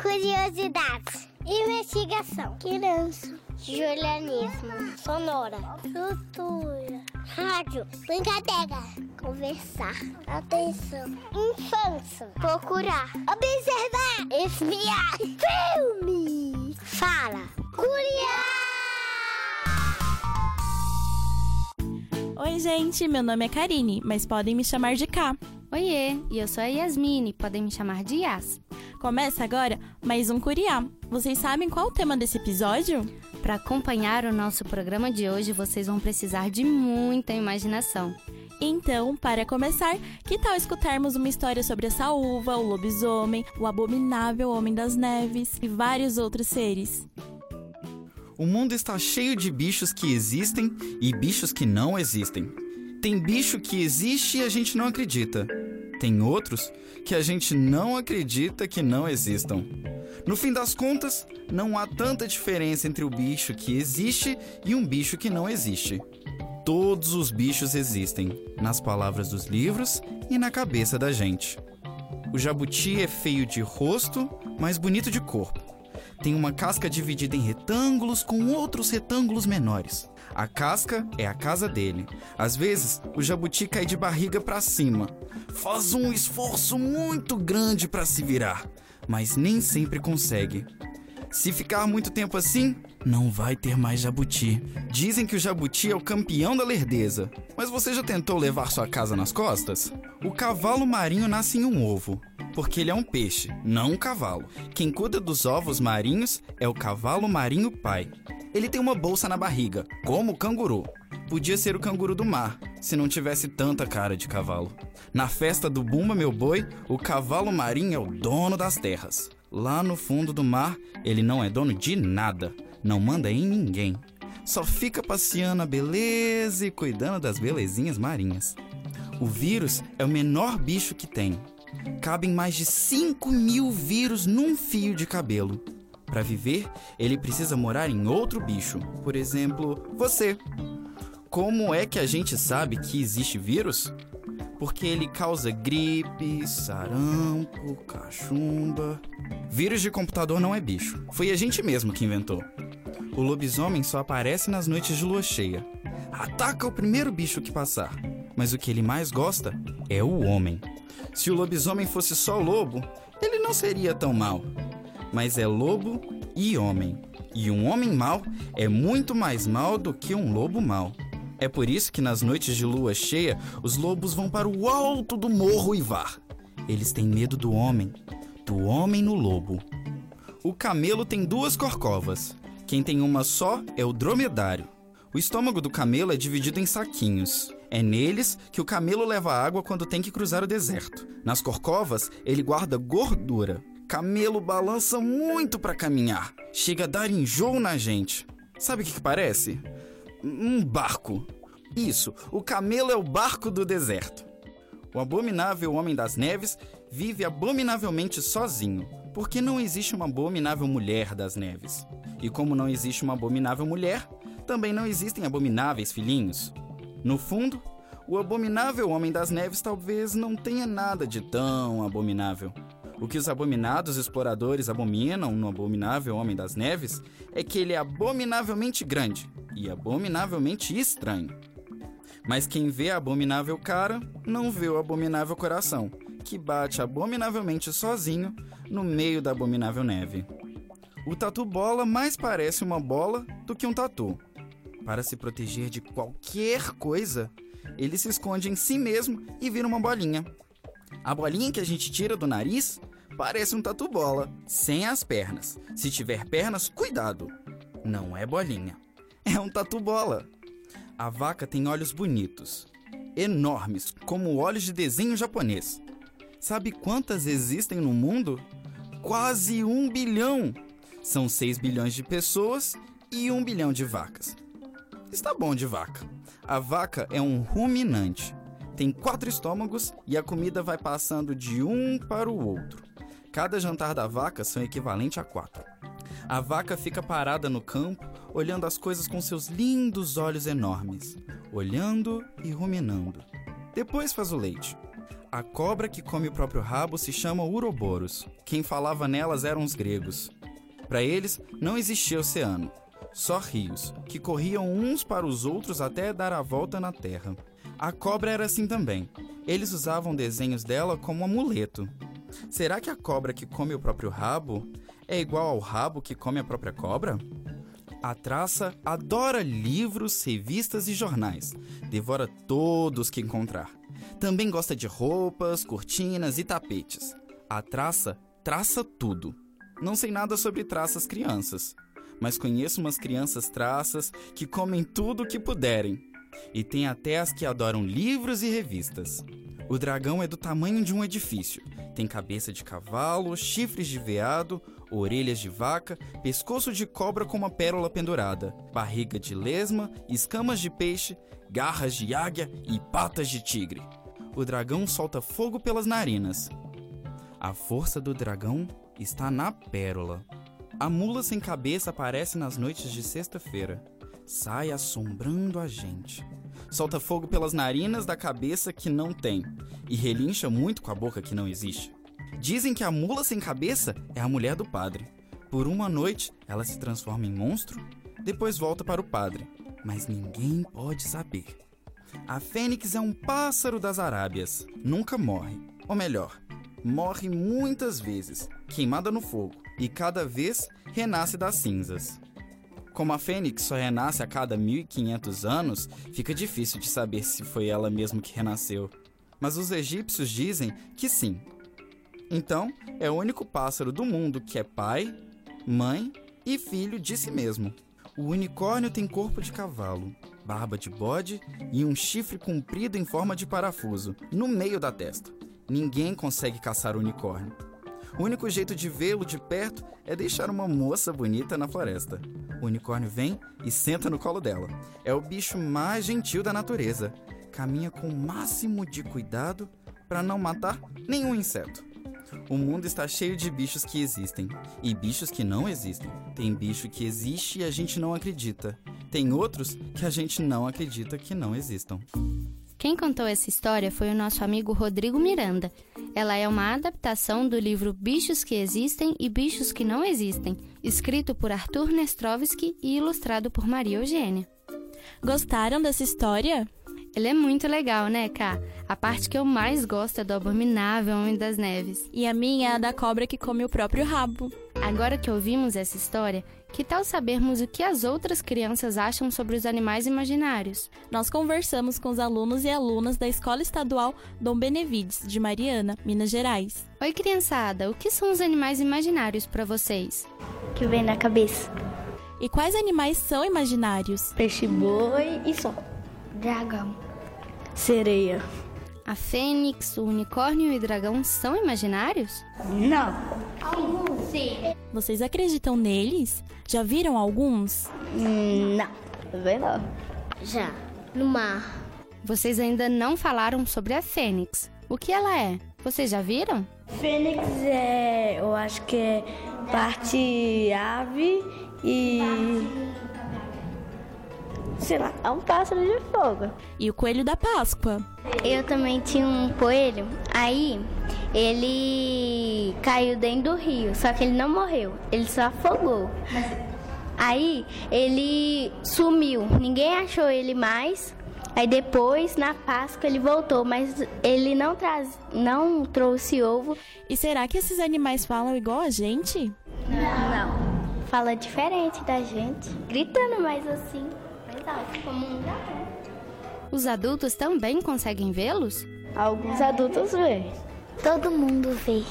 Curiosidades. Investigação. Criança. Julianismo. Sonora. Cultura. Rádio. Brincadeira. Conversar. Atenção. Infância. Procurar. Observar. Espiar. Filme. Fala. Curiar. Oi, gente, meu nome é Karine, mas podem me chamar de K. Oiê, e eu sou a Yasmine, podem me chamar de Yas. Começa agora mais um Curiá. Vocês sabem qual é o tema desse episódio? Para acompanhar o nosso programa de hoje, vocês vão precisar de muita imaginação. Então, para começar, que tal escutarmos uma história sobre a saúva, o lobisomem, o abominável homem das neves e vários outros seres? O mundo está cheio de bichos que existem e bichos que não existem. Tem bicho que existe e a gente não acredita. Tem outros que a gente não acredita que não existam. No fim das contas, não há tanta diferença entre o bicho que existe e um bicho que não existe. Todos os bichos existem, nas palavras dos livros e na cabeça da gente. O jabuti é feio de rosto, mas bonito de corpo. Tem uma casca dividida em retângulos com outros retângulos menores. A casca é a casa dele. Às vezes, o jabuti cai de barriga para cima. Faz um esforço muito grande para se virar, mas nem sempre consegue. Se ficar muito tempo assim, não vai ter mais jabuti. Dizem que o jabuti é o campeão da lerdeza. Mas você já tentou levar sua casa nas costas? O cavalo marinho nasce em um ovo porque ele é um peixe, não um cavalo. Quem cuida dos ovos marinhos é o cavalo marinho pai. Ele tem uma bolsa na barriga, como o canguru. Podia ser o canguru do mar, se não tivesse tanta cara de cavalo. Na festa do Bumba Meu Boi, o cavalo marinho é o dono das terras. Lá no fundo do mar, ele não é dono de nada, não manda em ninguém. Só fica passeando a beleza e cuidando das belezinhas marinhas. O vírus é o menor bicho que tem, cabem mais de 5 mil vírus num fio de cabelo. Para viver, ele precisa morar em outro bicho, por exemplo, você. Como é que a gente sabe que existe vírus? Porque ele causa gripe, sarampo, cachumba. Vírus de computador não é bicho. Foi a gente mesmo que inventou. O lobisomem só aparece nas noites de lua cheia. Ataca o primeiro bicho que passar. Mas o que ele mais gosta é o homem. Se o lobisomem fosse só lobo, ele não seria tão mal. Mas é lobo e homem. E um homem mau é muito mais mal do que um lobo mau. É por isso que nas noites de lua cheia, os lobos vão para o alto do morro Ivar. Eles têm medo do homem, do homem no lobo. O camelo tem duas corcovas. Quem tem uma só é o dromedário. O estômago do camelo é dividido em saquinhos. É neles que o camelo leva água quando tem que cruzar o deserto. Nas corcovas, ele guarda gordura. Camelo balança muito para caminhar. Chega a dar enjoo na gente. Sabe o que, que parece? Um barco. Isso, o camelo é o barco do deserto. O abominável Homem das Neves vive abominavelmente sozinho, porque não existe uma abominável mulher das neves. E como não existe uma abominável mulher, também não existem abomináveis filhinhos. No fundo, o abominável Homem das Neves talvez não tenha nada de tão abominável. O que os abominados exploradores abominam no abominável Homem das Neves é que ele é abominavelmente grande e abominavelmente estranho. Mas quem vê a abominável cara não vê o abominável coração, que bate abominavelmente sozinho no meio da abominável neve. O tatu bola mais parece uma bola do que um tatu. Para se proteger de qualquer coisa, ele se esconde em si mesmo e vira uma bolinha. A bolinha que a gente tira do nariz parece um tatu-bola, sem as pernas. Se tiver pernas, cuidado! Não é bolinha, é um tatu-bola. A vaca tem olhos bonitos, enormes, como olhos de desenho japonês. Sabe quantas existem no mundo? Quase um bilhão! São 6 bilhões de pessoas e um bilhão de vacas. Está bom de vaca. A vaca é um ruminante. Tem quatro estômagos e a comida vai passando de um para o outro. Cada jantar da vaca são equivalente a quatro. A vaca fica parada no campo, olhando as coisas com seus lindos olhos enormes, olhando e ruminando. Depois faz o leite. A cobra que come o próprio rabo se chama Uroboros. Quem falava nelas eram os gregos. Para eles, não existia oceano, só rios, que corriam uns para os outros até dar a volta na terra. A cobra era assim também. Eles usavam desenhos dela como amuleto. Será que a cobra que come o próprio rabo é igual ao rabo que come a própria cobra? A traça adora livros, revistas e jornais. Devora todos que encontrar. Também gosta de roupas, cortinas e tapetes. A traça traça tudo. Não sei nada sobre traças crianças, mas conheço umas crianças traças que comem tudo o que puderem. E tem até as que adoram livros e revistas. O dragão é do tamanho de um edifício. Tem cabeça de cavalo, chifres de veado, orelhas de vaca, pescoço de cobra com uma pérola pendurada, barriga de lesma, escamas de peixe, garras de águia e patas de tigre. O dragão solta fogo pelas narinas. A força do dragão está na pérola. A mula sem cabeça aparece nas noites de sexta-feira. Sai assombrando a gente. Solta fogo pelas narinas da cabeça que não tem e relincha muito com a boca que não existe. Dizem que a mula sem cabeça é a mulher do padre. Por uma noite, ela se transforma em monstro, depois volta para o padre, mas ninguém pode saber. A fênix é um pássaro das Arábias, nunca morre. Ou melhor, morre muitas vezes, queimada no fogo, e cada vez renasce das cinzas. Como a fênix só renasce a cada 1500 anos, fica difícil de saber se foi ela mesmo que renasceu. Mas os egípcios dizem que sim. Então, é o único pássaro do mundo que é pai, mãe e filho de si mesmo. O unicórnio tem corpo de cavalo, barba de bode e um chifre comprido em forma de parafuso, no meio da testa. Ninguém consegue caçar o unicórnio. O único jeito de vê-lo de perto é deixar uma moça bonita na floresta. O unicórnio vem e senta no colo dela. É o bicho mais gentil da natureza. Caminha com o máximo de cuidado para não matar nenhum inseto. O mundo está cheio de bichos que existem e bichos que não existem. Tem bicho que existe e a gente não acredita. Tem outros que a gente não acredita que não existam. Quem contou essa história foi o nosso amigo Rodrigo Miranda. Ela é uma adaptação do livro Bichos que Existem e Bichos que Não Existem, escrito por Arthur Nestrovski e ilustrado por Maria Eugênia. Gostaram dessa história? Ele é muito legal, né, Ká? A parte que eu mais gosto é do abominável Homem das Neves. E a minha é a da cobra que come o próprio rabo. Agora que ouvimos essa história, que tal sabermos o que as outras crianças acham sobre os animais imaginários? Nós conversamos com os alunos e alunas da Escola Estadual Dom Benevides, de Mariana, Minas Gerais. Oi, criançada, o que são os animais imaginários para vocês? Que vem na cabeça. E quais animais são imaginários? Peixe boi e só. Dragão. Sereia. A fênix, o unicórnio e o dragão são imaginários? Não. Alguns sim. Vocês acreditam neles? Já viram alguns? Não. Vê não. Já. No mar. Vocês ainda não falaram sobre a fênix. O que ela é? Vocês já viram? Fênix é, eu acho que é parte ave e sei lá, é um pássaro de fogo. E o coelho da Páscoa? Eu também tinha um coelho, aí ele caiu dentro do rio, só que ele não morreu, ele só afogou. Aí ele sumiu, ninguém achou ele mais. Aí depois, na Páscoa, ele voltou, mas ele não, traz, não trouxe ovo. E será que esses animais falam igual a gente? Não. Fala diferente da gente, gritando mais assim, como um dragão. Os adultos também conseguem vê-los? Alguns adultos veem. Todo mundo vê.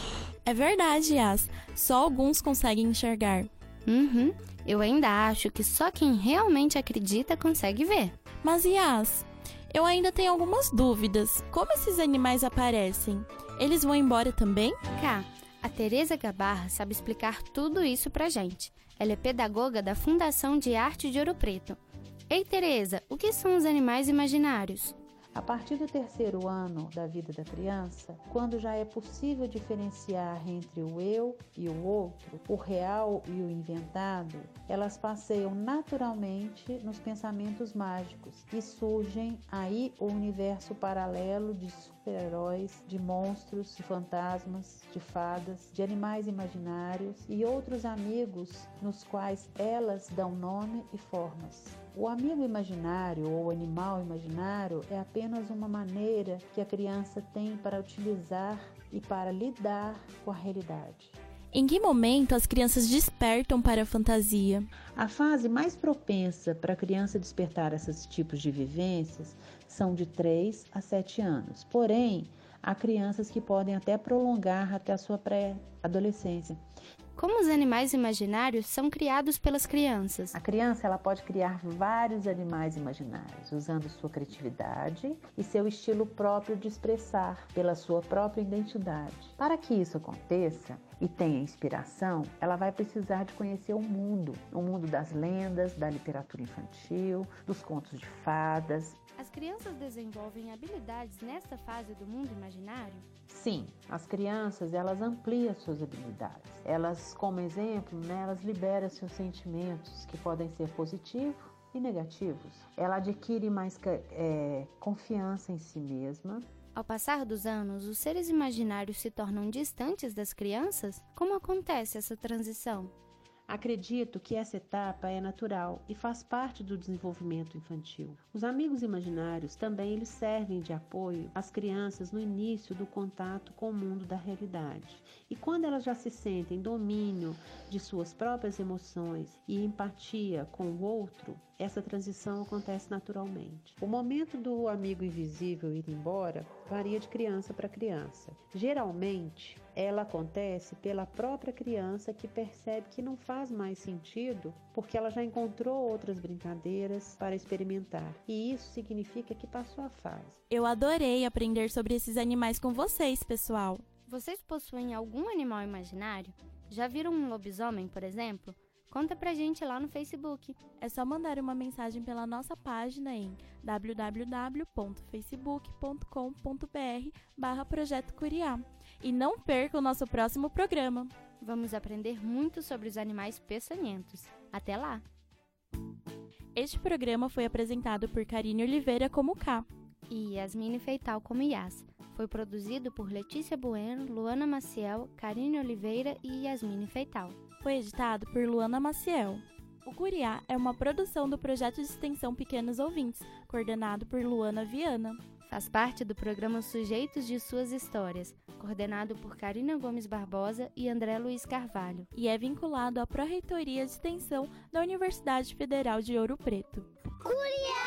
É verdade, Yas. Só alguns conseguem enxergar. Uhum. Eu ainda acho que só quem realmente acredita consegue ver. Mas, Yas, eu ainda tenho algumas dúvidas. Como esses animais aparecem? Eles vão embora também? Cá, a Tereza Gabarra sabe explicar tudo isso pra gente. Ela é pedagoga da Fundação de Arte de Ouro Preto. Ei, Tereza, o que são os animais imaginários? A partir do terceiro ano da vida da criança, quando já é possível diferenciar entre o eu e o outro, o real e o inventado, elas passeiam naturalmente nos pensamentos mágicos e surgem aí o universo paralelo de super-heróis, de monstros, de fantasmas, de fadas, de animais imaginários e outros amigos nos quais elas dão nome e formas. O amigo imaginário ou animal imaginário é apenas uma maneira que a criança tem para utilizar e para lidar com a realidade. Em que momento as crianças despertam para a fantasia? A fase mais propensa para a criança despertar esses tipos de vivências são de 3 a 7 anos. Porém, há crianças que podem até prolongar até a sua pré-adolescência. Como os animais imaginários são criados pelas crianças? A criança ela pode criar vários animais imaginários, usando sua criatividade e seu estilo próprio de expressar, pela sua própria identidade. Para que isso aconteça e tenha inspiração, ela vai precisar de conhecer o mundo, o mundo das lendas, da literatura infantil, dos contos de fadas, as crianças desenvolvem habilidades nesta fase do mundo imaginário? Sim, as crianças elas ampliam suas habilidades. Elas, como exemplo, né, elas liberam seus sentimentos que podem ser positivos e negativos. Ela adquire mais é, confiança em si mesma. Ao passar dos anos, os seres imaginários se tornam distantes das crianças? Como acontece essa transição? Acredito que essa etapa é natural e faz parte do desenvolvimento infantil. Os amigos imaginários também eles servem de apoio às crianças no início do contato com o mundo da realidade. E quando elas já se sentem domínio de suas próprias emoções e empatia com o outro, essa transição acontece naturalmente. O momento do amigo invisível ir embora varia de criança para criança. Geralmente, ela acontece pela própria criança que percebe que não faz mais sentido porque ela já encontrou outras brincadeiras para experimentar. E isso significa que passou a fase. Eu adorei aprender sobre esses animais com vocês, pessoal. Vocês possuem algum animal imaginário? Já viram um lobisomem, por exemplo? Conta pra gente lá no Facebook. É só mandar uma mensagem pela nossa página em www.facebook.com.br barra Projeto Curiá. E não perca o nosso próximo programa. Vamos aprender muito sobre os animais peçonhentos. Até lá! Este programa foi apresentado por Karine Oliveira como K. E Yasmine Feital como Yas. Foi produzido por Letícia Bueno, Luana Maciel, Karine Oliveira e Yasmine Feital foi editado por Luana Maciel. O Curiá é uma produção do projeto de extensão Pequenos Ouvintes, coordenado por Luana Viana. Faz parte do programa Sujeitos de Suas Histórias, coordenado por Karina Gomes Barbosa e André Luiz Carvalho. E é vinculado à Pró-Reitoria de Extensão da Universidade Federal de Ouro Preto. Curiá!